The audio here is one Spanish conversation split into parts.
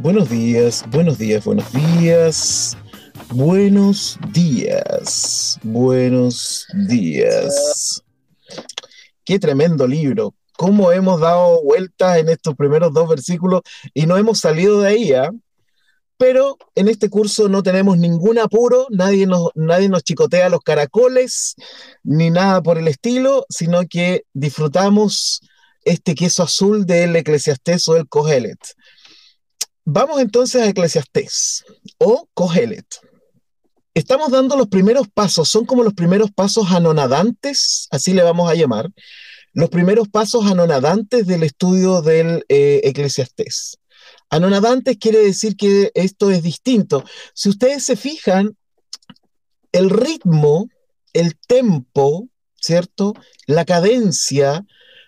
Buenos días, buenos días, buenos días. Buenos días, buenos días. Qué tremendo libro. Cómo hemos dado vueltas en estos primeros dos versículos y no hemos salido de ahí, ¿ah? Pero en este curso no tenemos ningún apuro, nadie nos, nadie nos chicotea los caracoles, ni nada por el estilo, sino que disfrutamos este queso azul del Eclesiastés o del Cogelet. Vamos entonces a Eclesiastés o Cogelet. Estamos dando los primeros pasos, son como los primeros pasos anonadantes, así le vamos a llamar, los primeros pasos anonadantes del estudio del eh, Eclesiastés. Anonadantes quiere decir que esto es distinto. Si ustedes se fijan, el ritmo, el tempo, ¿cierto? La cadencia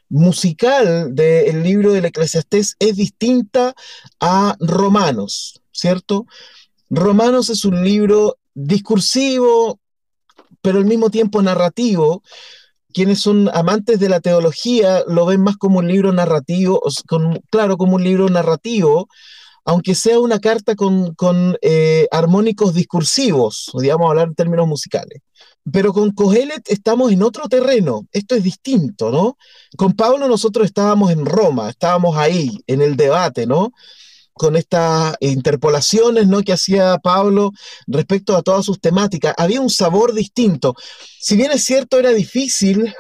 musical del libro del Eclesiastés es distinta a Romanos, ¿cierto? Romanos es un libro discursivo, pero al mismo tiempo narrativo, quienes son amantes de la teología lo ven más como un libro narrativo, claro, como un libro narrativo, aunque sea una carta con, eh, armónicos discursivos, digamos, hablar en términos musicales. Pero con Cogelet estamos en otro terreno, esto es distinto, ¿no? Con Pablo nosotros estábamos en Roma, estábamos ahí, en el debate, ¿no? Con estas interpolaciones ¿no? que hacía Pablo respecto a todas sus temáticas. Había un sabor distinto. Si bien es cierto, era difícil,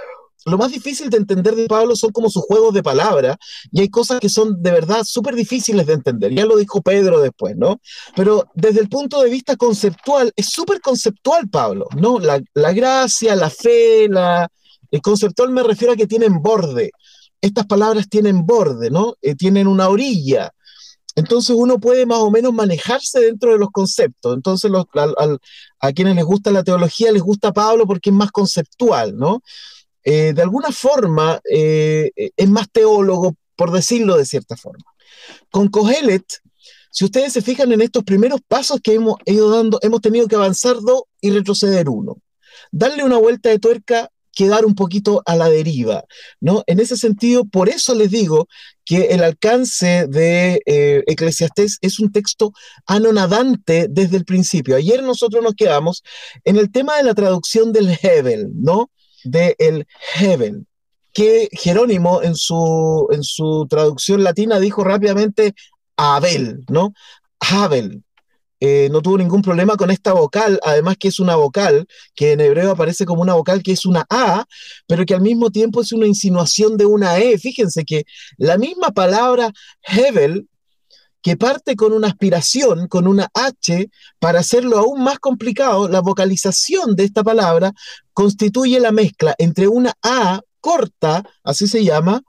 lo más difícil de entender de Pablo son como sus juegos de palabras, y hay cosas que son de verdad súper difíciles de entender. Ya lo dijo Pedro después, ¿no? Pero desde el punto de vista conceptual, es súper conceptual Pablo, ¿no? La, gracia, la fe, la... El conceptual me refiero a que tienen borde. Estas palabras tienen borde, ¿no? Eh, tienen una orilla. Entonces uno puede más o menos manejarse dentro de los conceptos. Entonces a, quienes les gusta la teología les gusta Pablo porque es más conceptual, ¿no? Eh, de alguna forma eh, es más teólogo, por decirlo de cierta forma. Con Cogelet, si ustedes se fijan en estos primeros pasos que hemos ido dando, hemos tenido que avanzar dos y retroceder uno. Darle una vuelta de tuerca quedar un poquito a la deriva, ¿no? En ese sentido, por eso les digo que el alcance de eh, Eclesiastés es un texto anonadante desde el principio. Ayer nosotros nos quedamos en el tema de la traducción del Hebel, ¿no? De el Hebel, que Jerónimo en su, en su traducción latina dijo rápidamente Abel, ¿no? Abel, eh, no tuvo ningún problema con esta vocal, además que es una vocal que en hebreo aparece como una vocal que es una A, pero que al mismo tiempo es una insinuación de una E. Fíjense que la misma palabra Hebel, que parte con una aspiración, con una H, para hacerlo aún más complicado, la vocalización de esta palabra constituye la mezcla entre una A corta, así se llama,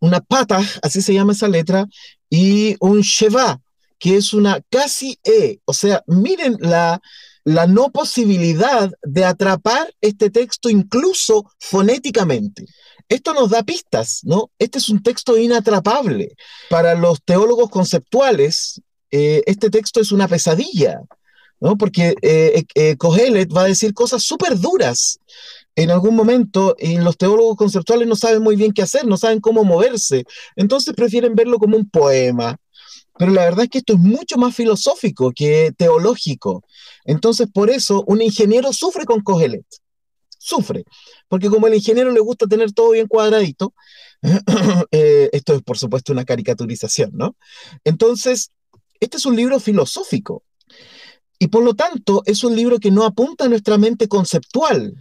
una pata, así se llama esa letra, y un sheva, que es una casi E. O sea, miren la, la no posibilidad de atrapar este texto incluso fonéticamente. Esto nos da pistas, ¿no? Este es un texto inatrapable. Para los teólogos conceptuales, eh, este texto es una pesadilla, ¿no? Porque eh, eh, va a decir cosas súper duras en algún momento y los teólogos conceptuales no saben muy bien qué hacer, no saben cómo moverse. Entonces prefieren verlo como un poema, pero la verdad es que esto es mucho más filosófico que teológico. Entonces, por eso, un ingeniero sufre con Cogelet. Sufre. Porque como al ingeniero le gusta tener todo bien cuadradito, eh, esto es por supuesto una caricaturización, ¿no? Entonces, este es un libro filosófico. Y por lo tanto, es un libro que no apunta a nuestra mente conceptual.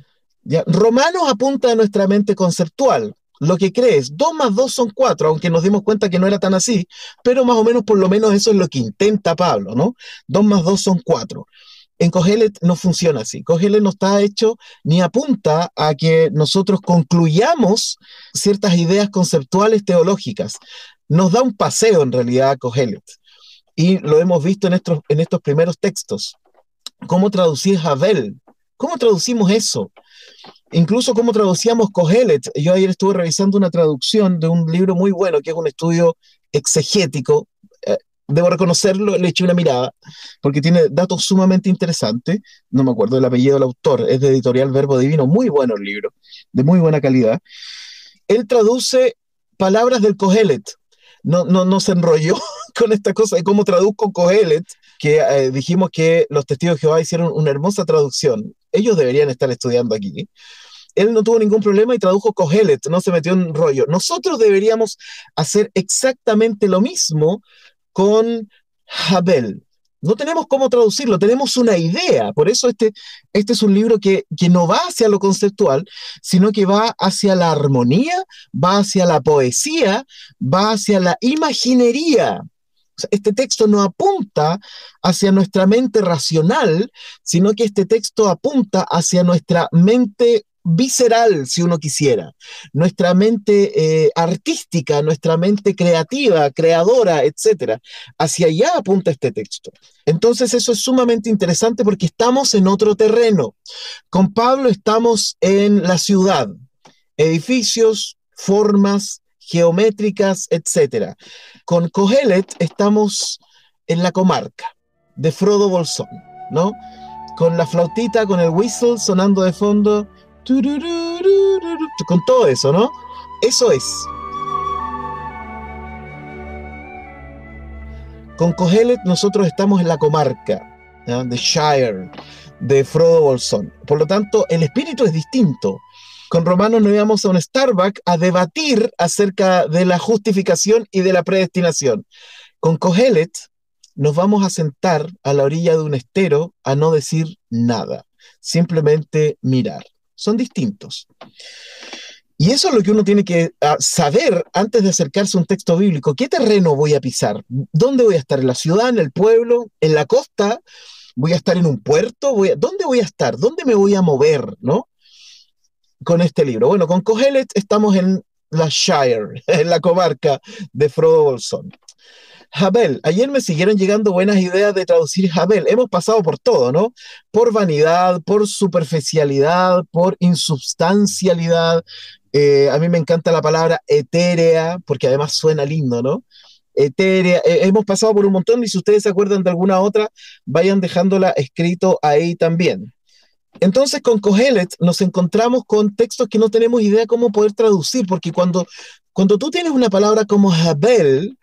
¿ya? Romanos apunta a nuestra mente conceptual lo que crees. Dos más dos son cuatro, aunque nos dimos cuenta que no era tan así, pero más o menos por lo menos eso es lo que intenta Pablo, ¿no? Dos más dos son cuatro. en Cogelet no funciona así. Cogelet no está hecho ni apunta a que nosotros concluyamos ciertas ideas conceptuales teológicas. Nos da un paseo en realidad Cogelet. Y lo hemos visto en estos, en estos primeros textos. ¿Cómo traducir Havel? ¿Cómo traducimos eso? Incluso cómo traducíamos Cogelet. Yo ayer estuve revisando una traducción de un libro muy bueno, que es un estudio exegético debo reconocerlo, le eché una mirada, porque tiene datos sumamente interesantes. No me acuerdo el apellido del autor, es de editorial Verbo Divino, muy bueno el libro, de muy buena calidad. Él traduce palabras del Cogelet. No, no, no se enrolló con esta cosa de cómo traduzco Cogelet, que eh, dijimos que los testigos de Jehová hicieron una hermosa traducción. Ellos deberían estar estudiando aquí. Él no tuvo ningún problema y tradujo Cogelet, no se metió en rollo. Nosotros deberíamos hacer exactamente lo mismo con Habel. No tenemos cómo traducirlo, tenemos una idea. Por eso este, este es un libro que, que no va hacia lo conceptual, sino que va hacia la armonía, va hacia la poesía, va hacia la imaginería. Este texto no apunta hacia nuestra mente racional, sino que este texto apunta hacia nuestra mente visceral, si uno quisiera, nuestra mente eh, artística, nuestra mente creativa, creadora, etcétera. Hacia allá apunta este texto. Entonces eso es sumamente interesante porque estamos en otro terreno. Con Pablo estamos en la ciudad, edificios, formas geométricas, etcétera. Con Cogelet estamos en la comarca de Frodo Bolsón, ¿no? Con la flautita, con el whistle sonando de fondo, con todo eso, ¿no? Eso es. Con Cogelet nosotros estamos en la comarca de Shire, de Frodo Bolsón. Por lo tanto, el espíritu es distinto. Con Romanos nos íbamos a un Starbucks a debatir acerca de la justificación y de la predestinación. Con Cogelet nos vamos a sentar a la orilla de un estero a no decir nada, simplemente mirar son distintos. Y eso es lo que uno tiene que ah, saber antes de acercarse a un texto bíblico. ¿Qué terreno voy a pisar? ¿Dónde voy a estar? ¿En la ciudad, en el pueblo, en la costa? ¿Voy a estar en un puerto? ¿Dónde voy a estar? ¿Dónde me voy a mover? ¿No? Con este libro. Bueno, con Cogelet estamos en la Shire, en la comarca de Frodo Bolsón. Jabel. Ayer me siguieron llegando buenas ideas de traducir Jabel. Hemos pasado por todo, ¿no? Por vanidad, por superficialidad, por insubstancialidad. Eh, a mí me encanta la palabra etérea, porque además suena lindo, ¿no? Etérea. Eh, hemos pasado por un montón y si ustedes se acuerdan de alguna otra, vayan dejándola escrito ahí también. Entonces con Cogelet nos encontramos con textos que no tenemos idea cómo poder traducir, porque cuando cuando tú tienes una palabra como Habel,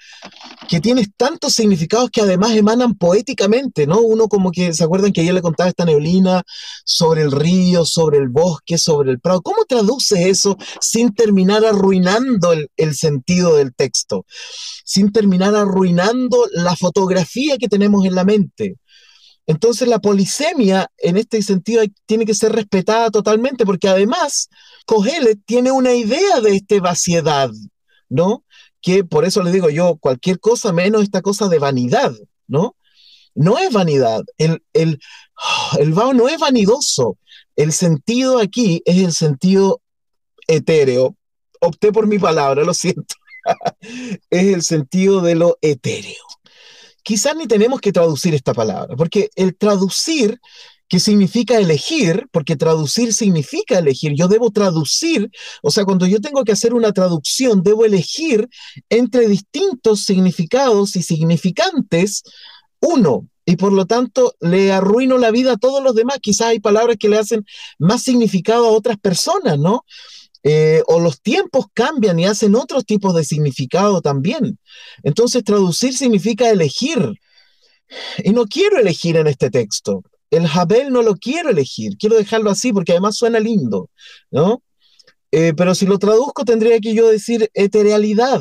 que tienes tantos significados que además emanan poéticamente, ¿no? Uno como que, ¿se acuerdan que ayer le contaba esta neblina sobre el río, sobre el bosque, sobre el prado? ¿Cómo traduces eso sin terminar arruinando el, el sentido del texto? Sin terminar arruinando la fotografía que tenemos en la mente. Entonces la polisemia en este sentido tiene que ser respetada totalmente porque además Cogelet tiene una idea de esta vaciedad, ¿no? Que por eso le digo yo, cualquier cosa menos esta cosa de vanidad, ¿no? No es vanidad, el, el, el vaho no es vanidoso, el sentido aquí es el sentido etéreo. Opté por mi palabra, lo siento. es el sentido de lo etéreo quizás ni tenemos que traducir esta palabra, porque el traducir, que significa elegir, porque traducir significa elegir, yo debo traducir, o sea, cuando yo tengo que hacer una traducción, debo elegir entre distintos significados y significantes uno, y por lo tanto le arruino la vida a todos los demás. Quizás hay palabras que le hacen más significado a otras personas, ¿no? Eh, o los tiempos cambian y hacen otros tipos de significado también. Entonces, traducir significa elegir. Y no quiero elegir en este texto. El Jabel no lo quiero elegir, quiero dejarlo así porque además suena lindo, ¿no? Eh, pero si lo traduzco tendría que yo decir eterealidad.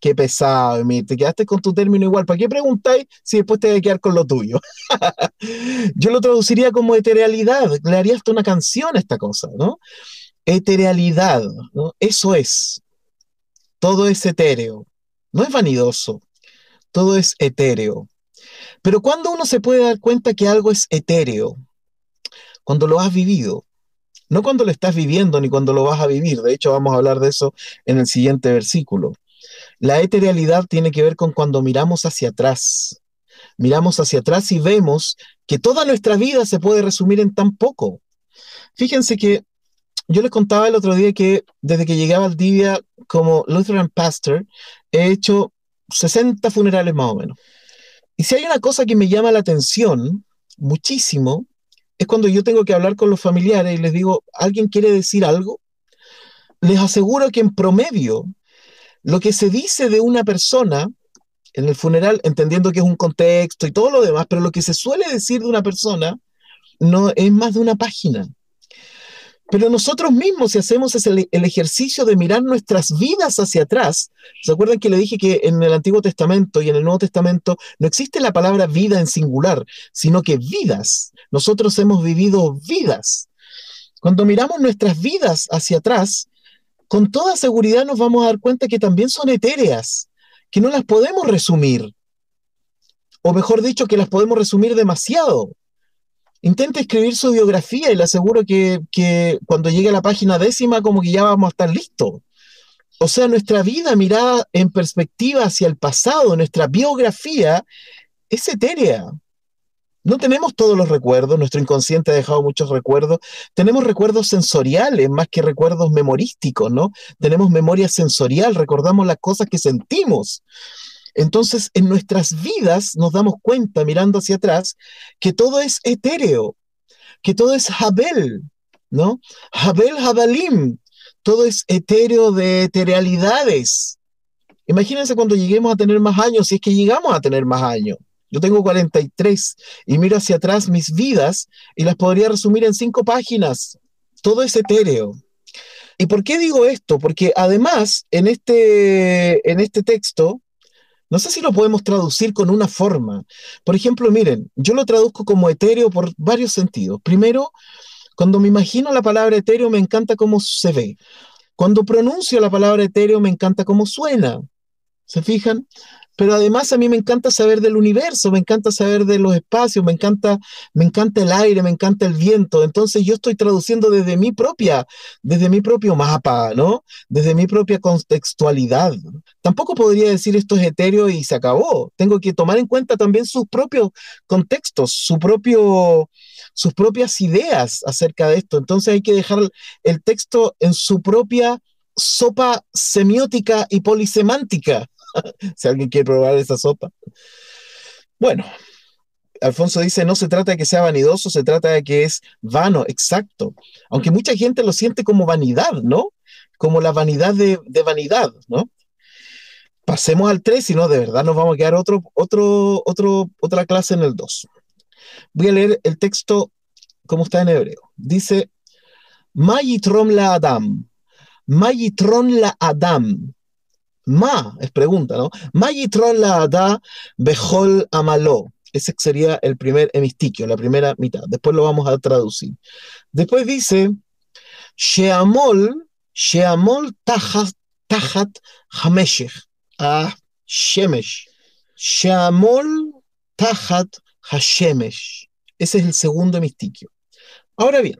Qué pesado, te quedaste con tu término igual. ¿Para qué preguntáis si después te voy a quedar con lo tuyo? yo lo traduciría como eterealidad, le haría una canción a esta cosa, ¿no? Eterealidad, ¿no? Eso es. Todo es etéreo. No es vanidoso. Todo es etéreo. Pero cuando uno se puede dar cuenta que algo es etéreo, cuando lo has vivido, no cuando lo estás viviendo ni cuando lo vas a vivir, de hecho vamos a hablar de eso en el siguiente versículo. La eterealidad tiene que ver con cuando miramos hacia atrás. Miramos hacia atrás y vemos que toda nuestra vida se puede resumir en tan poco. Fíjense que yo les contaba el otro día que desde que llegué a Valdivia como Lutheran Pastor, he hecho 60 funerales más o menos. Y si hay una cosa que me llama la atención muchísimo, es cuando yo tengo que hablar con los familiares y les digo, ¿alguien quiere decir algo? Les aseguro que en promedio, lo que se dice de una persona en el funeral, entendiendo que es un contexto y todo lo demás, pero lo que se suele decir de una persona no es más de una página. Pero nosotros mismos, si hacemos el, ejercicio de mirar nuestras vidas hacia atrás, ¿se acuerdan que le dije que en el Antiguo Testamento y en el Nuevo Testamento no existe la palabra vida en singular, sino que vidas? Nosotros hemos vivido vidas. Cuando miramos nuestras vidas hacia atrás, con toda seguridad nos vamos a dar cuenta que también son etéreas, que no las podemos resumir. O mejor dicho, que las podemos resumir demasiado. Intente escribir su biografía y le aseguro que, cuando llegue a la página décima como que ya vamos a estar listos. O sea, nuestra vida mirada en perspectiva hacia el pasado, nuestra biografía, es etérea. No tenemos todos los recuerdos, nuestro inconsciente ha dejado muchos recuerdos. Tenemos recuerdos sensoriales más que recuerdos memorísticos, ¿no? Tenemos memoria sensorial, recordamos las cosas que sentimos. Entonces, en nuestras vidas nos damos cuenta, mirando hacia atrás, que todo es etéreo, que todo es Jabel, ¿no? Jabel Jabalim, todo es etéreo de eterealidades. Imagínense cuando lleguemos a tener más años, si es que llegamos a tener más años. Yo tengo 43 y miro hacia atrás mis vidas y las podría resumir en cinco páginas. Todo es etéreo. ¿Y por qué digo esto? Porque además en este, en este texto no sé si lo podemos traducir con una forma. Por ejemplo, miren, yo lo traduzco como etéreo por varios sentidos. Primero, cuando me imagino la palabra etéreo, me encanta cómo se ve. Cuando pronuncio la palabra etéreo, me encanta cómo suena. ¿Se fijan? Pero además a mí me encanta saber del universo, me encanta saber de los espacios, me encanta, me encanta el aire, me encanta el viento. Entonces yo estoy traduciendo desde mi propia, desde mi propio mapa, ¿no? Desde mi propia contextualidad. Tampoco podría decir esto es etéreo y se acabó. Tengo que tomar en cuenta también sus propios contextos, su propio, sus propias ideas acerca de esto. Entonces hay que dejar el texto en su propia sopa semiótica y polisemántica si alguien quiere probar esa sopa. Bueno, Alfonso dice, no se trata de que sea vanidoso, se trata de que es vano, exacto. Aunque mucha gente lo siente como vanidad, ¿no? Como la vanidad de, vanidad, ¿no? Pasemos al 3, si no, de verdad nos vamos a quedar otro, otro, otro, otra clase en el 2. Voy a leer el texto como está en hebreo. Dice, Mayitron la Adam, Mayitron la Adam, Ma, es pregunta, ¿no? Mayitron la da bejol amaló. Ese sería el primer hemistiquio, la primera mitad. Después lo vamos a traducir. Después dice, Sheamol, Sheamol tajat, tajat hameshech. Ah, shemesh. Sheamol tajat hashemesh. Ese es el segundo hemistiquio. Ahora bien,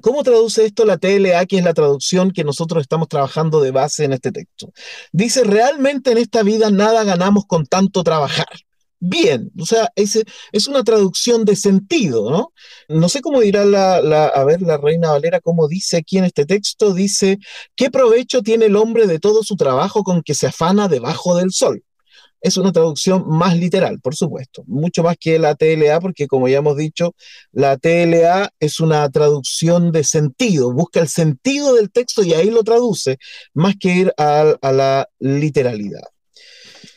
¿Cómo traduce esto la TLA, que es la traducción que nosotros estamos trabajando de base en este texto? Dice, realmente en esta vida nada ganamos con tanto trabajar. Bien, o sea, es, es una traducción de sentido, ¿no? No sé cómo dirá la, a ver, la reina Valera, cómo dice aquí en este texto, dice, ¿qué provecho tiene el hombre de todo su trabajo con que se afana debajo del sol? Es una traducción más literal, por supuesto, mucho más que la TLA, porque como ya hemos dicho, la TLA es una traducción de sentido, busca el sentido del texto y ahí lo traduce, más que ir a, la literalidad.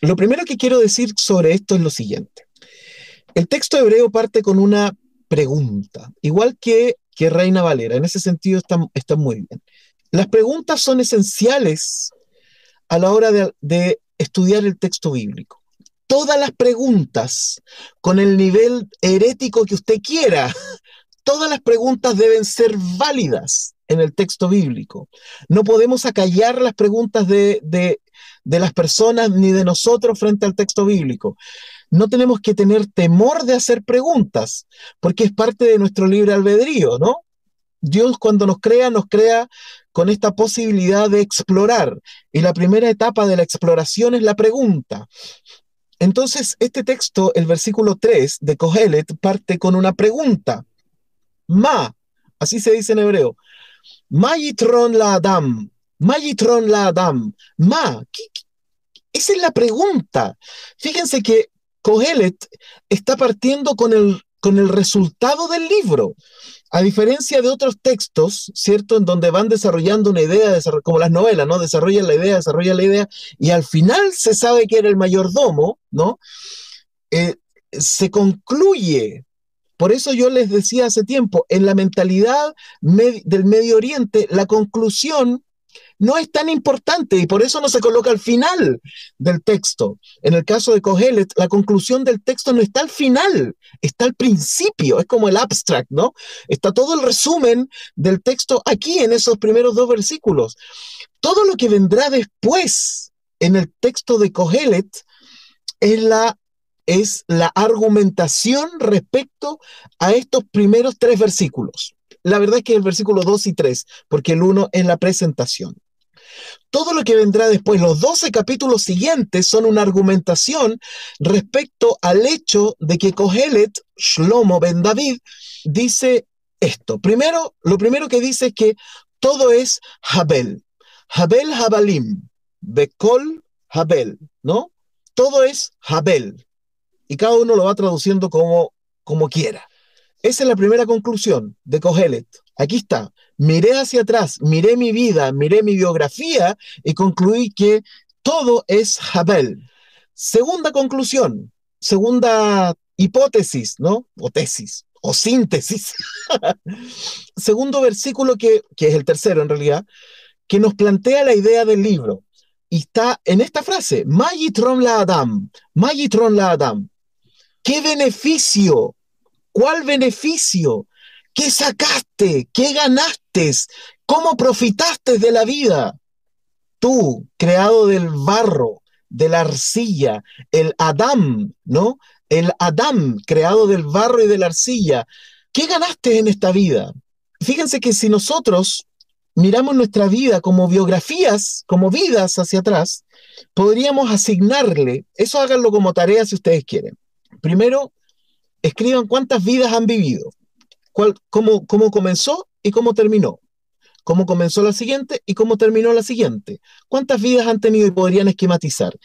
Lo primero que quiero decir sobre esto es lo siguiente. El texto hebreo parte con una pregunta, igual que, que Reina Valera, en ese sentido está, muy bien. Las preguntas son esenciales a la hora de estudiar el texto bíblico. Todas las preguntas, con el nivel herético que usted quiera, todas las preguntas deben ser válidas en el texto bíblico. No podemos acallar las preguntas de, de, las personas ni de nosotros frente al texto bíblico. no tenemos que tener temor de hacer preguntas, porque es parte de nuestro libre albedrío, ¿no? Dios cuando nos crea, nos crea con esta posibilidad de explorar. Y la primera etapa de la exploración es la pregunta. Entonces, este texto, el versículo 3 de Kohelet, parte con una pregunta. Ma, así se dice en hebreo. Mayitron la Adam. Mayitron la Adam. Ma, esa es la pregunta. Fíjense que Kohelet está partiendo con el, con el resultado del libro. A diferencia de otros textos, ¿cierto? En donde van desarrollando una idea, como las novelas, ¿no? Desarrollan la idea, desarrollan la idea, y al final se sabe que era el mayordomo, ¿no? Eh, se concluye. Por eso yo les decía hace tiempo, en la mentalidad del Medio Oriente, la conclusión no es tan importante y por eso no se coloca al final del texto. En el caso de Kohelet, la conclusión del texto no está al final, está al principio, es como el abstract, ¿no? Está todo el resumen del texto aquí en esos primeros dos versículos. Todo lo que vendrá después en el texto de Kohelet es la es la argumentación respecto a estos primeros tres versículos. La verdad es que el versículo 2 y 3, porque el 1 es la presentación. Todo lo que vendrá después, los 12 capítulos siguientes, son una argumentación respecto al hecho de que Kohelet, Shlomo Ben David, dice esto. Primero, lo primero que dice es que todo es Habel. Habel Habalim. Bekol Habel, ¿no? Todo es Habel. Y cada uno lo va traduciendo como, como quiera. Esa es la primera conclusión de Kohelet. Aquí está. Miré hacia atrás, miré mi vida, miré mi biografía y concluí que todo es Habel. Segunda conclusión, segunda hipótesis, ¿no? O tesis, o síntesis. Segundo versículo que, que es el tercero en realidad, que nos plantea la idea del libro. Y está en esta frase, Magitron la Adam, Magitron la Adam. ¿Qué beneficio ¿Cuál beneficio? ¿Qué sacaste? ¿Qué ganaste? ¿Cómo profitaste de la vida? Tú, creado del barro, de la arcilla, el Adam, ¿no? El Adam, creado del barro y de la arcilla. ¿Qué ganaste en esta vida? Fíjense que si nosotros miramos nuestra vida como biografías, como vidas hacia atrás, podríamos asignarle, eso háganlo como tarea si ustedes quieren. Primero, escriban cuántas vidas han vivido, cuál, cómo, cómo comenzó y cómo terminó, cómo comenzó la siguiente y cómo terminó la siguiente, cuántas vidas han tenido y podrían esquematizar.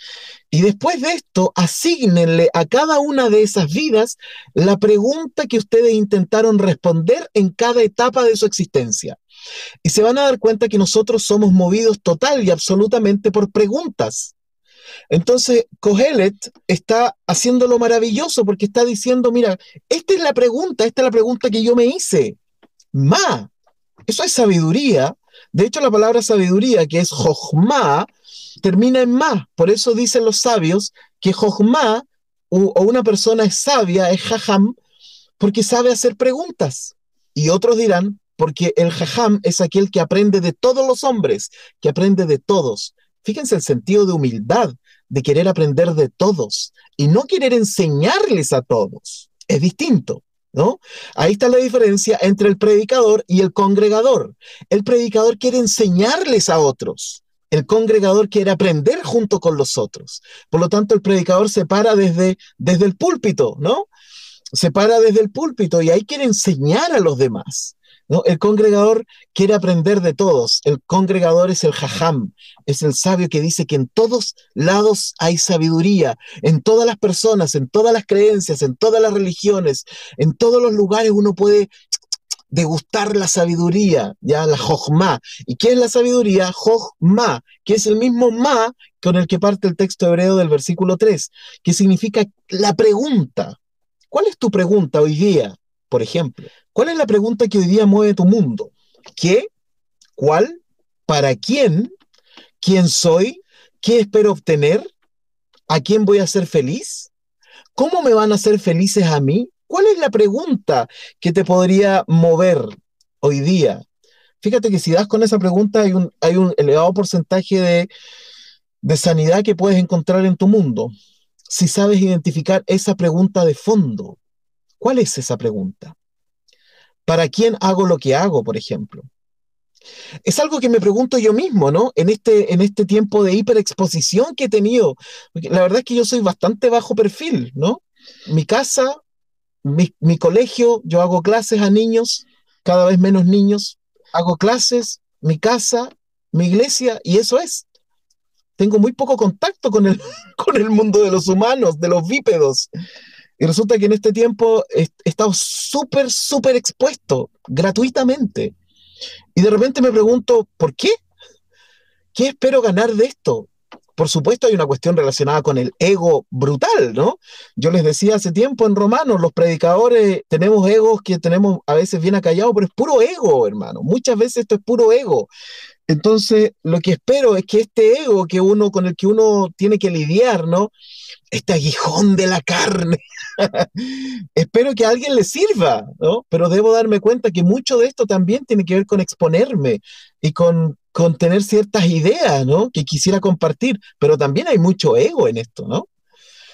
Y después de esto, asignenle a cada una de esas vidas la pregunta que ustedes intentaron responder en cada etapa de su existencia. Y se van a dar cuenta que nosotros somos movidos total y absolutamente por preguntas. Entonces, Kohelet está haciéndolo maravilloso porque está diciendo, mira, esta es la pregunta, esta es la pregunta que yo me hice. Ma, eso es sabiduría. De hecho, la palabra sabiduría, que es jochma, termina en ma. Por eso dicen los sabios que jochma o una persona es sabia, es jajam, porque sabe hacer preguntas. Y otros dirán, porque el jajam es aquel que aprende de todos los hombres, que aprende de todos. Fíjense el sentido de humildad, de querer aprender de todos y no querer enseñarles a todos. Es distinto. ¿No? Ahí está la diferencia entre el predicador y el congregador. El predicador quiere enseñarles a otros. El congregador quiere aprender junto con los otros. Por lo tanto, el predicador se para desde, desde el púlpito, ¿no? Se para desde el púlpito y ahí quiere enseñar a los demás. El congregador quiere aprender de todos. El congregador es el jajam, es el sabio que dice que en todos lados hay sabiduría, en todas las personas, en todas las creencias, en todas las religiones, en todos los lugares uno puede degustar la sabiduría, ya la jojma. ¿Y qué es la sabiduría? Jojma, que es el mismo ma con el que parte el texto hebreo del versículo 3, que significa la pregunta. ¿Cuál es tu pregunta hoy día? Por ejemplo, ¿cuál es la pregunta que hoy día mueve tu mundo? ¿Qué? ¿Cuál? ¿Para quién? ¿Quién soy? ¿Qué espero obtener? ¿A quién voy a ser feliz? ¿Cómo me van a hacer felices a mí? ¿Cuál es la pregunta que te podría mover hoy día? Fíjate que si das con esa pregunta hay un, hay un elevado porcentaje de, de sanidad que puedes encontrar en tu mundo. si sabes identificar esa pregunta de fondo. ¿Cuál es esa pregunta? ¿Para quién hago lo que hago, por ejemplo? Es algo que me pregunto yo mismo, ¿no? En este, en este tiempo de hiperexposición que he tenido. la verdad es que yo soy bastante bajo perfil, ¿no? Mi casa, mi, mi colegio, yo hago clases a niños, cada vez menos niños, hago clases, mi casa, mi iglesia, y eso es. Tengo muy poco contacto con el, con el mundo de los humanos, de los bípedos. Y resulta que en este tiempo he, estado súper, súper expuesto, gratuitamente. Y de repente me pregunto, ¿por qué? ¿Qué espero ganar de esto? Por supuesto hay una cuestión relacionada con el ego brutal, ¿no? Yo les decía hace tiempo en Romanos, los predicadores tenemos egos que tenemos a veces bien acallados, pero es puro ego, hermano. Muchas veces esto es puro ego. Entonces, lo que espero es que este ego que uno con el que uno tiene que lidiar, ¿no? Este aguijón de la carne. espero que a alguien le sirva, ¿no? Pero debo darme cuenta que mucho de esto también tiene que ver con exponerme y con, con tener ciertas ideas, ¿no? Que quisiera compartir, pero también hay mucho ego en esto, ¿no?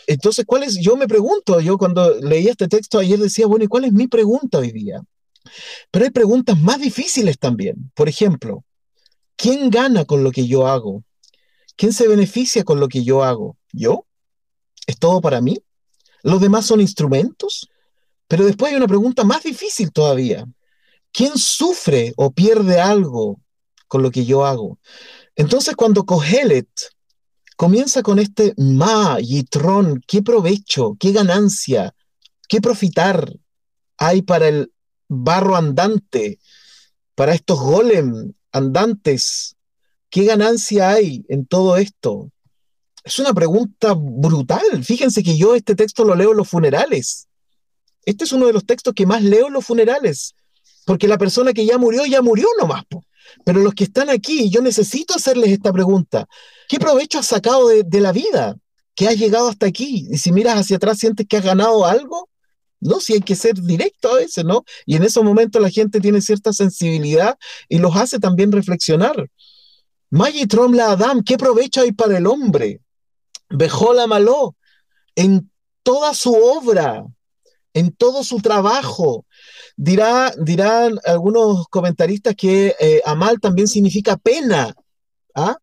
Entonces, ¿cuál es? Yo me pregunto, yo cuando leía este texto ayer decía, bueno, ¿y cuál es mi pregunta hoy día? Pero hay preguntas más difíciles también. Por ejemplo, ¿Quién gana con lo que yo hago? ¿Quién se beneficia con lo que yo hago? ¿Yo? ¿Es todo para mí? ¿Los demás son instrumentos? Pero después hay una pregunta más difícil todavía. ¿Quién sufre o pierde algo con lo que yo hago? Entonces cuando Kohelet comienza con este ma, yitrón, qué provecho, qué ganancia, qué profitar hay para el barro andante, para estos golem andantes, ¿qué ganancia hay en todo esto? Es una pregunta brutal. Fíjense que yo este texto lo leo en los funerales. Este es uno de los textos que más leo en los funerales, porque la persona que ya murió, ya murió nomás. Pero los que están aquí, yo necesito hacerles esta pregunta. ¿Qué provecho has sacado de, la vida? ¿Que has llegado hasta aquí? Y si miras hacia atrás, ¿sientes que has ganado algo? No, si hay que ser directo a veces, ¿no? Y en esos momentos la gente tiene cierta sensibilidad y los hace también reflexionar. Magitrom la Adam, ¿qué provecho hay para el hombre? Bejola Maló, en toda su obra, en todo su trabajo. Dirá, dirán algunos comentaristas que eh, Amal también significa pena, ¿ah?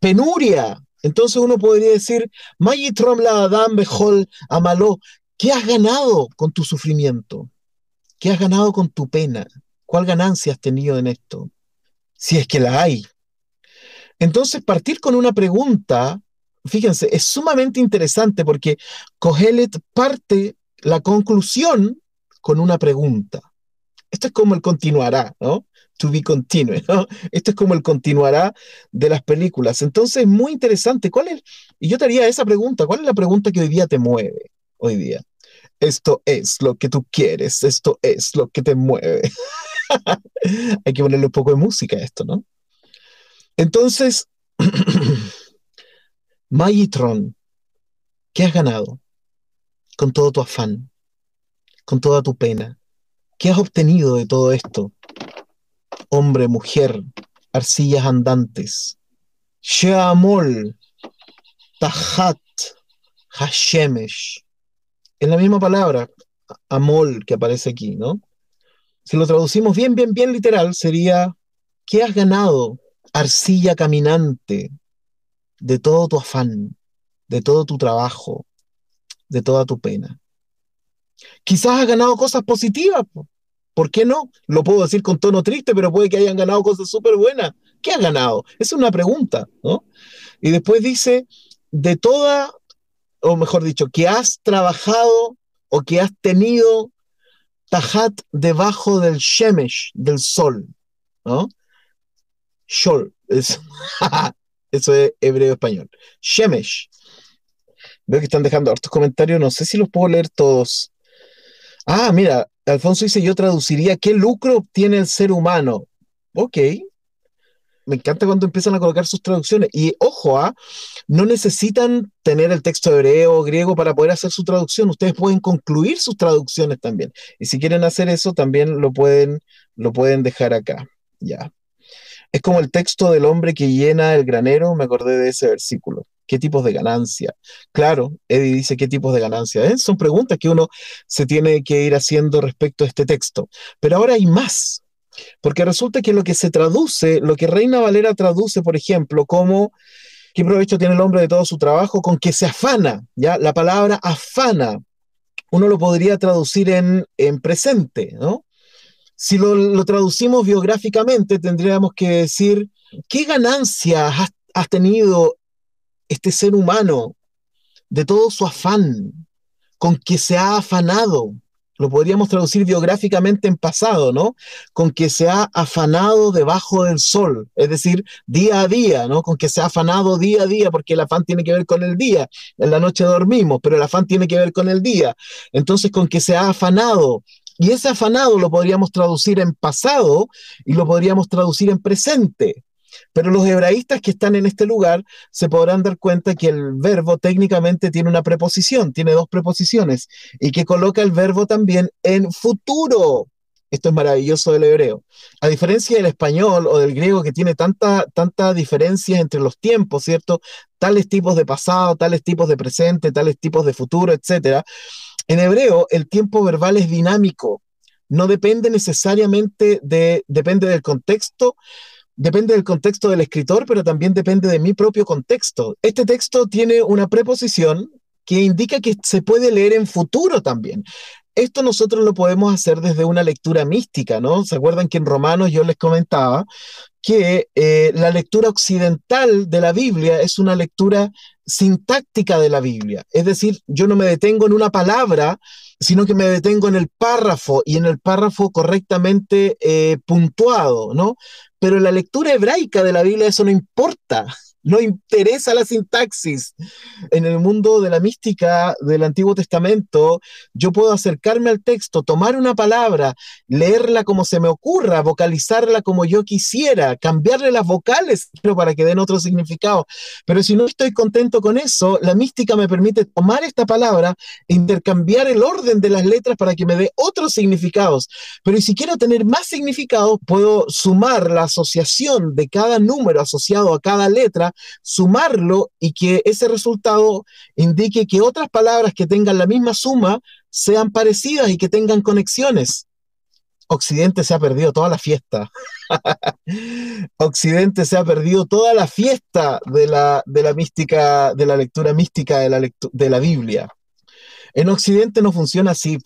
penuria. Entonces uno podría decir, la Adam Bejol Amaló, ¿Qué has ganado con tu sufrimiento? ¿Qué has ganado con tu pena? ¿Cuál ganancia has tenido en esto? Si es que la hay. Entonces, partir con una pregunta, fíjense, es sumamente interesante porque Kohelet parte la conclusión con una pregunta. Esto es como el continuará, ¿no? To be continued, ¿no? Esto es como el continuará de las películas. Entonces, muy interesante. ¿Cuál es? Y yo te haría esa pregunta. ¿Cuál es la pregunta que hoy día te mueve? hoy día. Esto es lo que tú quieres, esto es lo que te mueve. Hay que ponerle un poco de música a esto, ¿no? Entonces, Magitron, ¿qué has ganado con todo tu afán, con toda tu pena? ¿Qué has obtenido de todo esto? Hombre, mujer, arcillas andantes. Sheamol, Tahat, Hashemesh, es la misma palabra, amol, que aparece aquí, ¿no? Si lo traducimos bien, bien, bien literal, sería, ¿qué has ganado, arcilla caminante, de todo tu afán, de todo tu trabajo, de toda tu pena? Quizás has ganado cosas positivas, ¿por qué no? Lo puedo decir con tono triste, pero puede que hayan ganado cosas súper buenas. ¿Qué has ganado? Es una pregunta, ¿no? Y después dice, de toda o mejor dicho, que has trabajado o que has tenido tajat debajo del shemesh, del sol, ¿no? Shol, es, eso es hebreo-español. Shemesh. Veo que están dejando hartos comentarios, no sé si los puedo leer todos. Ah, mira, Alfonso dice, yo traduciría, ¿qué lucro obtiene el ser humano? Ok, me encanta cuando empiezan a colocar sus traducciones. Y ojo, ¿ah? no necesitan tener el texto hebreo o griego para poder hacer su traducción. Ustedes pueden concluir sus traducciones también. Y si quieren hacer eso, también lo pueden, lo pueden dejar acá. Ya. Es como el texto del hombre que llena el granero, me acordé de ese versículo. ¿Qué tipos de ganancia? Claro, Eddie dice qué tipos de ganancia. ¿eh? Son preguntas que uno se tiene que ir haciendo respecto a este texto. Pero ahora hay más, porque resulta que lo que se traduce, lo que Reina Valera traduce, por ejemplo, como ¿qué provecho tiene el hombre de todo su trabajo? Con que se afana, ¿ya? La palabra afana, uno lo podría traducir en, en presente, ¿no? Si lo, traducimos biográficamente, tendríamos que decir, ¿qué ganancia has, has tenido este ser humano de todo su afán, con que se ha afanado, lo podríamos traducir biográficamente en pasado, ¿no? Con que se ha afanado debajo del sol, es decir, día a día, ¿no? Con que se ha afanado día a día, porque el afán tiene que ver con el día. En la noche dormimos, pero el afán tiene que ver con el día. Entonces, con que se ha afanado. Y ese afanado lo podríamos traducir en pasado y lo podríamos traducir en presente. Pero los hebraístas que están en este lugar se podrán dar cuenta que el verbo técnicamente tiene una preposición, tiene dos preposiciones, y que coloca el verbo también en futuro. Esto es maravilloso del hebreo. A diferencia del español o del griego que tiene tanta, tanta diferencia entre los tiempos, ¿cierto? Tales tipos de pasado, tales tipos de presente, tales tipos de futuro, etc. En hebreo el tiempo verbal es dinámico. No depende necesariamente de, depende del contexto, depende del contexto del escritor, pero también depende de mi propio contexto. Este texto tiene una preposición que indica que se puede leer en futuro también. Esto nosotros lo podemos hacer desde una lectura mística, ¿no? ¿Se acuerdan que en Romanos yo les comentaba que eh, la lectura occidental de la Biblia es una lectura sintáctica de la Biblia? Es decir, yo no me detengo en una palabra, sino que me detengo en el párrafo y en el párrafo correctamente eh, puntuado, ¿no? Pero la lectura hebraica de la Biblia eso no importa no interesa la sintaxis. En el mundo de la mística del Antiguo Testamento, yo puedo acercarme al texto, tomar una palabra, leerla como se me ocurra, vocalizarla como yo quisiera, cambiarle las vocales para que den otro significado. Pero si no estoy contento con eso, la mística me permite tomar esta palabra e intercambiar el orden de las letras para que me dé otros significados. Pero si quiero tener más significados, puedo sumar la asociación de cada número asociado a cada letra sumarlo y que ese resultado indique que otras palabras que tengan la misma suma sean parecidas y que tengan conexiones. Occidente se ha perdido toda la fiesta. Occidente se ha perdido toda la fiesta de la, de la mística, de la lectura mística de la, de la Biblia. En Occidente no funciona así.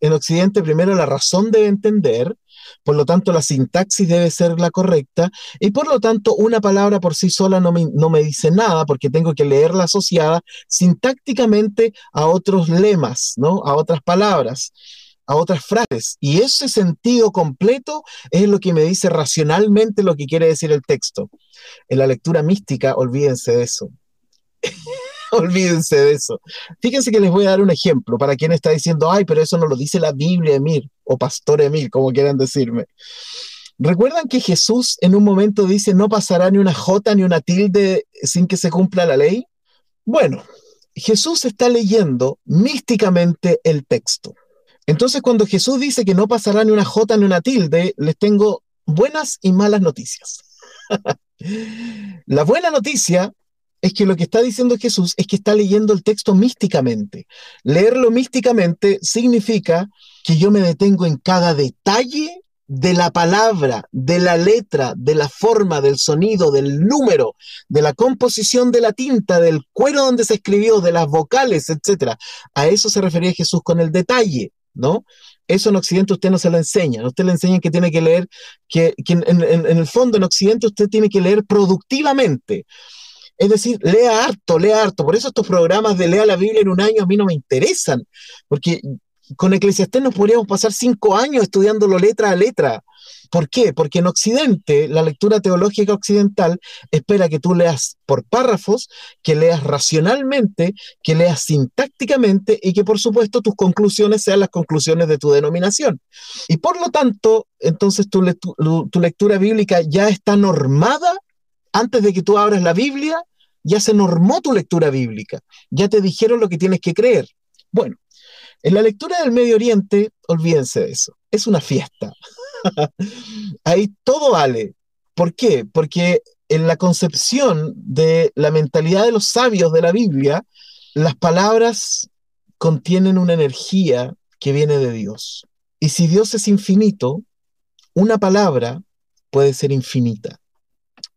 En, Occidente primero la razón debe entender, por lo tanto la sintaxis debe ser la correcta y por lo tanto una palabra por sí sola no me, no me dice nada porque tengo que leerla asociada sintácticamente a otros lemas, ¿no? a otras palabras a otras frases. Y ese sentido completo es lo que me dice racionalmente lo que quiere decir el texto. En la lectura mística, olvídense de eso. Olvídense de eso. Fíjense que les voy a dar un ejemplo para quien está diciendo, ay, pero eso no lo dice la Biblia, Emir, o Pastor Emir, como quieran decirme. ¿Recuerdan que Jesús en un momento dice, no pasará ni una jota ni una tilde sin que se cumpla la ley? Bueno, Jesús está leyendo místicamente el texto. Entonces, cuando Jesús dice que no pasará ni una jota ni una tilde, les tengo buenas y malas noticias. la buena noticia es que lo que está diciendo Jesús es que está leyendo el texto místicamente. Leerlo místicamente significa que yo me detengo en cada detalle de la palabra, de la letra, de la forma, del sonido, del número, de la composición de la tinta, del cuero donde se escribió, de las vocales, etc. A eso se refería Jesús con el detalle, ¿no? Eso en Occidente usted no se lo enseña. Usted le enseña que tiene que leer, que, en, en, el fondo en Occidente usted tiene que leer productivamente. Es decir, lea harto, lea harto. Por eso estos programas de lea la Biblia en un año a mí no me interesan, porque con Eclesiastés nos podríamos pasar cinco años estudiándolo letra a letra. ¿Por qué? Porque en Occidente, la lectura teológica occidental espera que tú leas por párrafos, que leas racionalmente, que leas sintácticamente y que por supuesto tus conclusiones sean las conclusiones de tu denominación. Y por lo tanto, entonces tu, tu lectura bíblica ya está normada antes de que tú abras la Biblia, ya se normó tu lectura bíblica, ya te dijeron lo que tienes que creer. Bueno, en la lectura del Medio Oriente, olvídense de eso, es una fiesta. Ahí todo vale. ¿Por qué? Porque en la concepción de la mentalidad de los sabios de la Biblia, las palabras contienen una energía que viene de Dios. Y si Dios es infinito, una palabra puede ser infinita.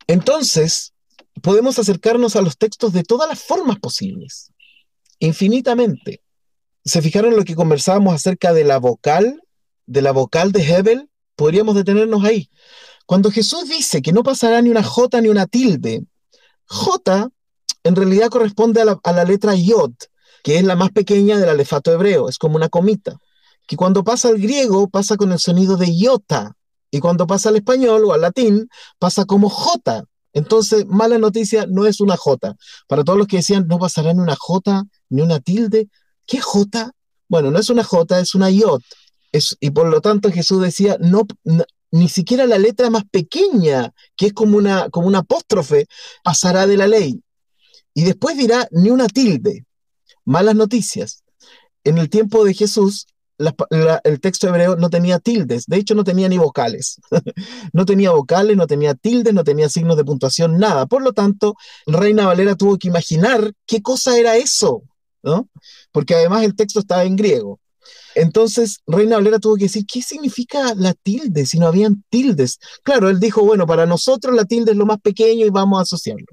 Entonces, podemos acercarnos a los textos de todas las formas posibles, infinitamente. ¿Se fijaron lo que conversábamos acerca de la vocal, de la vocal de Hebel? Podríamos detenernos ahí. Cuando Jesús dice que no pasará ni una J ni una tilde, J en realidad corresponde a la, letra Yod, que es la más pequeña del alefato hebreo, es como una comita, que cuando pasa al griego pasa con el sonido de iota, y cuando pasa al español o al latín pasa como J. Entonces, mala noticia, no es una J. Para todos los que decían, no pasará ni una J ni una tilde, ¿qué J? Bueno, no es una J, es una. Es, y por lo tanto Jesús decía, no, ni siquiera la letra más pequeña, que es como una, como una apóstrofe, pasará de la ley. Y después dirá, ni una tilde. Malas noticias. En el tiempo de Jesús, el texto hebreo no tenía tildes, de hecho no tenía ni vocales. no tenía vocales, no tenía tildes, no tenía signos de puntuación, nada. Por lo tanto, Reina Valera tuvo que imaginar qué cosa era eso, ¿no? Porque además el texto estaba en griego. Entonces, Reina Valera tuvo que decir, ¿qué significa la tilde si no habían tildes? Claro, él dijo, bueno, para nosotros la tilde es lo más pequeño y vamos a asociarlo.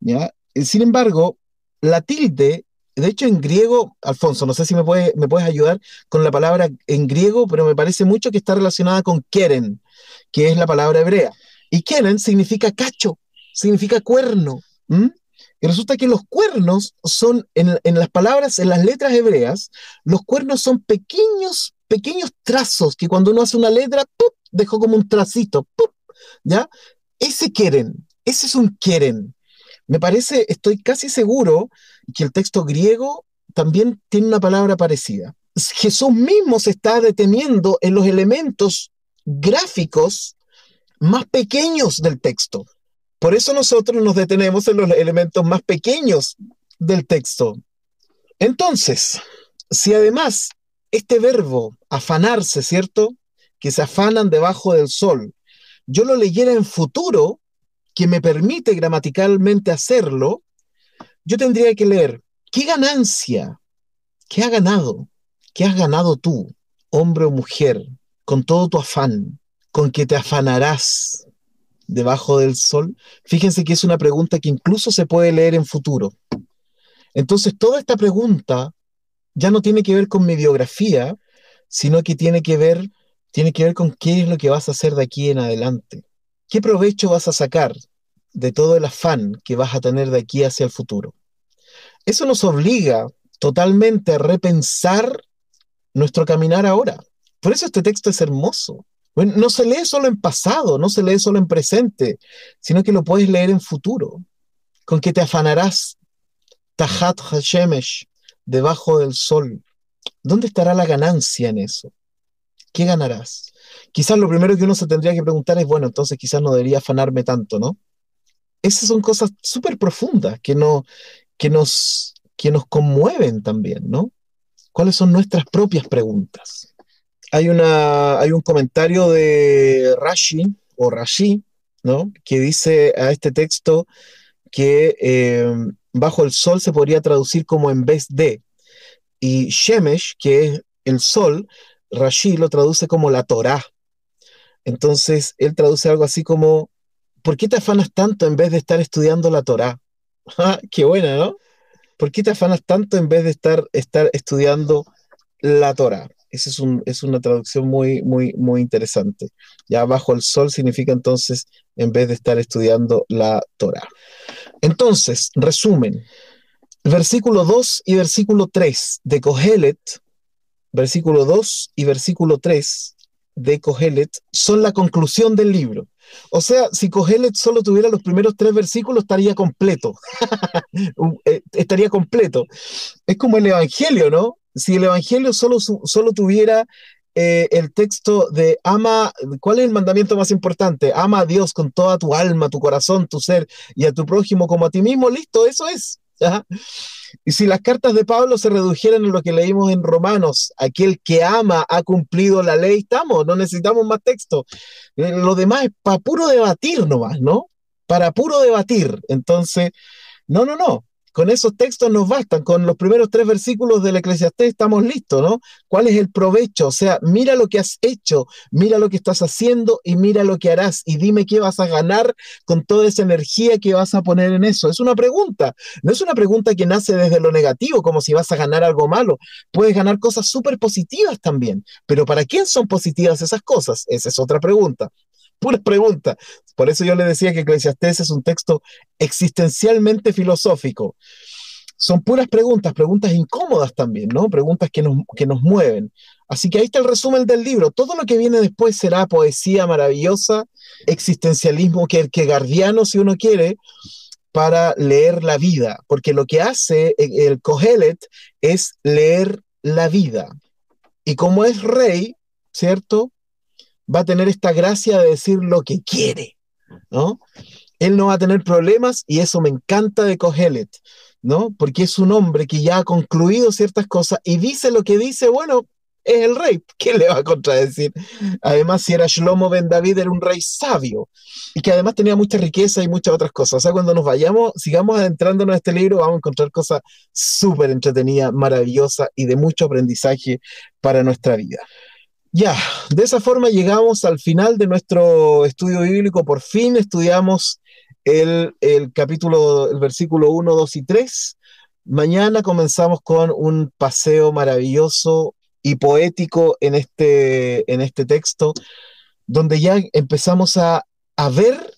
¿Ya? Sin embargo, la tilde, de hecho en griego, Alfonso, no sé si me, puedes ayudar con la palabra en griego, pero me parece mucho que está relacionada con keren, que es la palabra hebrea. Y keren significa cacho, significa cuerno. Y resulta que los cuernos son, en, las palabras, en las letras hebreas, los cuernos son pequeños, pequeños trazos que cuando uno hace una letra, dejó como un tracito, ¿ya? Ese quieren, ese es un quieren. Me parece, estoy casi seguro que el texto griego también tiene una palabra parecida. Jesús mismo se está deteniendo en los elementos gráficos más pequeños del texto. Por eso nosotros nos detenemos en los elementos más pequeños del texto. Entonces, si además este verbo, afanarse, ¿cierto? Que se afanan debajo del sol, yo lo leyera en futuro, que me permite gramaticalmente hacerlo, yo tendría que leer, ¿qué ganancia? ¿Qué ha ganado? ¿Qué has ganado tú, hombre o mujer, con todo tu afán, con que te afanarás debajo del sol? Fíjense que es una pregunta que incluso se puede leer en futuro. Entonces, toda esta pregunta ya no tiene que ver con mi biografía, sino que tiene que ver, tiene que ver con qué es lo que vas a hacer de aquí en adelante. ¿Qué provecho vas a sacar de todo el afán que vas a tener de aquí hacia el futuro? Eso nos obliga totalmente a repensar nuestro caminar ahora. Por eso este texto es hermoso, no se lee solo en pasado, no se lee solo en presente, sino que lo puedes leer en futuro. Con que te afanarás, Tahat Hashemesh, debajo del sol. ¿Dónde estará la ganancia en eso? ¿Qué ganarás? Quizás lo primero que uno se tendría que preguntar es, bueno, entonces quizás no debería afanarme tanto, ¿no? Esas son cosas súper profundas que, no, que, nos, que nos conmueven también, ¿no? ¿Cuáles son nuestras propias preguntas? hay, una, hay un comentario de Rashi o Rashi, ¿no? Que dice a este texto que eh, bajo el sol se podría traducir como en vez de. Y Shemesh, que es el sol, Rashi lo traduce como la Torah. Entonces, él traduce algo así como, ¿por qué te afanas tanto en vez de estar estudiando la Torah? Qué buena, ¿no? ¿Por qué te afanas tanto en vez de estar, estar estudiando la Torah? Esa es, es, una traducción muy, muy, muy interesante. Ya bajo el sol significa entonces, en vez de estar estudiando la Torah. Entonces, resumen, versículo 2 y versículo 3 de Kohelet, versículo 2 y versículo 3 de Kohelet son la conclusión del libro. O sea, si Kohelet solo tuviera los primeros tres versículos, estaría completo. Eh, estaría completo. Es como el Evangelio, ¿no? si el Evangelio solo, solo tuviera eh, el texto de ama, ¿cuál es el mandamiento más importante? Ama a Dios con toda tu alma, tu corazón, tu ser y a tu prójimo como a ti mismo, listo, eso es. Y si las cartas de Pablo se redujeran a lo que leímos en Romanos, aquel que ama ha cumplido la ley, estamos, no necesitamos más texto. Eh, lo demás es para puro debatir nomás, ¿no? para puro debatir. Entonces, no, no, no. Con esos textos nos bastan, con los primeros tres versículos del Eclesiastés estamos listos, ¿no? ¿Cuál es el provecho? O sea, mira lo que has hecho, mira lo que estás haciendo y mira lo que harás y dime qué vas a ganar con toda esa energía que vas a poner en eso. Es una pregunta, no es una pregunta que nace desde lo negativo, como si vas a ganar algo malo. Puedes ganar cosas súper positivas también, pero ¿para quién son positivas esas cosas? Esa es otra pregunta pura pregunta. Por eso yo le decía que Eclesiastés es un texto existencialmente filosófico. Son puras preguntas, preguntas incómodas también, ¿no? Preguntas que nos, que nos mueven. Así que ahí está el resumen del libro. Todo lo que viene después será poesía maravillosa, existencialismo que, que guardiano, si uno quiere, para leer la vida, porque lo que hace el Kohelet es leer la vida. Y como es rey, ¿cierto? Va a tener esta gracia de decir lo que quiere, ¿no? Él no va a tener problemas y eso me encanta de Kohelet, ¿no? Porque es un hombre que ya ha concluido ciertas cosas y dice lo que dice, bueno, es el rey, ¿qué le va a contradecir? Además, si era Shlomo Ben David, era un rey sabio y que además tenía mucha riqueza y muchas otras cosas. O sea, cuando nos vayamos, sigamos adentrándonos en este libro, vamos a encontrar cosas súper entretenidas, maravillosas y de mucho aprendizaje para nuestra vida. Ya, de esa forma llegamos al final de nuestro estudio bíblico. Por fin estudiamos el, capítulo, el versículo 1, 2 y 3. Mañana comenzamos con un paseo maravilloso y poético en este, en este texto, donde ya empezamos a, a ver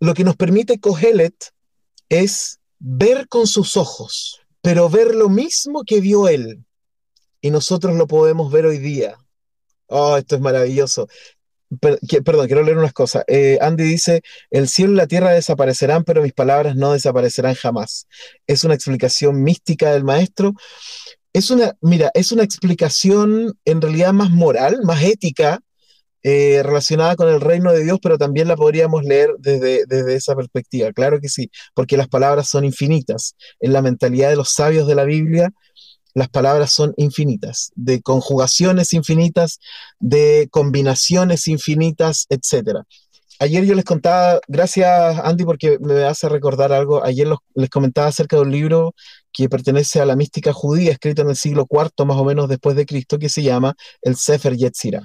lo que nos permite Cogelet es ver con sus ojos, pero ver lo mismo que vio él. Y nosotros lo podemos ver hoy día Oh, esto es maravilloso. perdón, quiero leer unas cosas. Eh, Andy dice, el cielo y la tierra desaparecerán, pero mis palabras no desaparecerán jamás. Es una explicación mística del maestro. Es una, mira, es una explicación en realidad más moral, más ética, eh, relacionada con el reino de Dios, pero también la podríamos leer desde, desde esa perspectiva. Claro que sí, porque las palabras son infinitas. En la mentalidad de los sabios de la Biblia, las palabras son infinitas, de conjugaciones infinitas, de combinaciones infinitas, etc. Ayer yo les contaba, gracias Andy porque me hace recordar algo, ayer les comentaba acerca de un libro que pertenece a la mística judía, escrito en el siglo IV más o menos después de Cristo, que se llama el Sefer Yetzirah.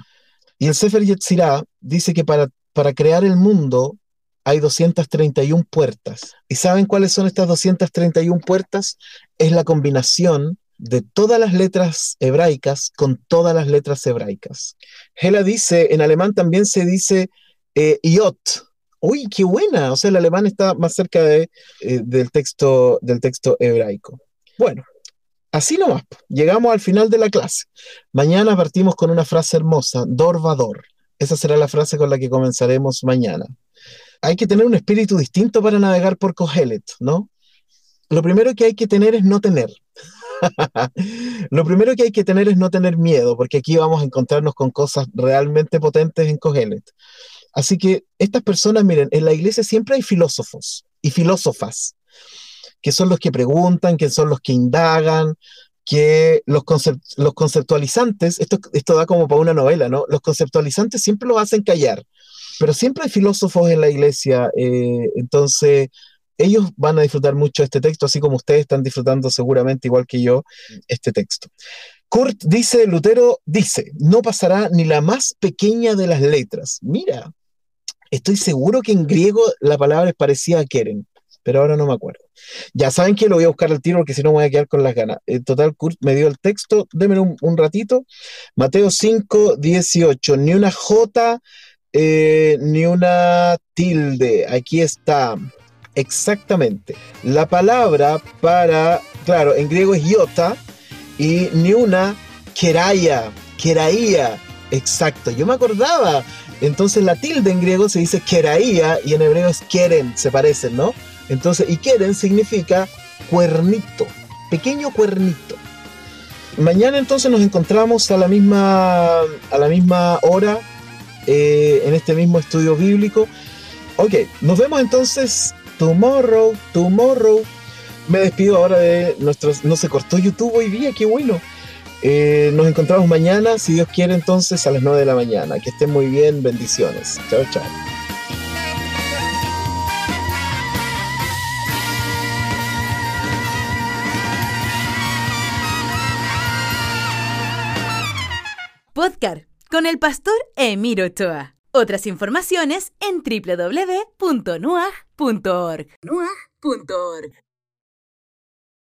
Y el Sefer Yetzirah dice que para, para crear el mundo hay 231 puertas. ¿Y saben cuáles son estas 231 puertas? Es la combinación de todas las letras hebraicas con todas las letras hebraicas. Hela dice, en alemán también se dice eh, iot. Uy, qué buena. O sea, el alemán está más cerca de, eh, del, texto, del texto hebraico. Bueno, así nomás. Llegamos al final de la clase. Mañana partimos con una frase hermosa, dorvador. Esa será la frase con la que comenzaremos mañana. Hay que tener un espíritu distinto para navegar por Kohelet, ¿no? Lo primero que hay que tener es no tener. Lo primero que hay que tener es no tener miedo, porque aquí vamos a encontrarnos con cosas realmente potentes en Cogelet. Así que estas personas, miren, en la iglesia siempre hay filósofos y filósofas, que son los que preguntan, que son los que indagan, que los, los conceptualizantes, esto, esto da como para una novela, ¿no? Los conceptualizantes siempre lo hacen callar, pero siempre hay filósofos en la iglesia, eh, entonces ellos van a disfrutar mucho este texto, así como ustedes están disfrutando seguramente, igual que yo, este texto. Kurt dice, Lutero dice, no pasará ni la más pequeña de las letras. Mira, estoy seguro que en griego la palabra es parecida a Keren, pero ahora no me acuerdo. Ya saben que lo voy a buscar al tiro porque si no me voy a quedar con las ganas. En total, Kurt me dio el texto, denme un, ratito. Mateo 5, 18, ni una J, eh, ni una tilde. Aquí está. Exactamente. La palabra para, claro, en griego es iota y ni una keraya, keraía. Exacto, yo me acordaba. Entonces la tilde en griego se dice keraía y en hebreo es keren, se parecen, ¿no? Entonces, y keren significa cuernito, pequeño cuernito. Mañana entonces nos encontramos a la misma, a la misma hora eh, en este mismo estudio bíblico. Ok, nos vemos entonces Tomorrow, Tomorrow. Me despido ahora de nuestros. No se cortó YouTube hoy día, qué bueno. Eh, nos encontramos mañana, si Dios quiere, entonces a las 9 de la mañana. Que estén muy bien, bendiciones. Chao, chao. Podcast con el pastor Emiro Ochoa. Otras informaciones en www.nuag.org. nuag.org.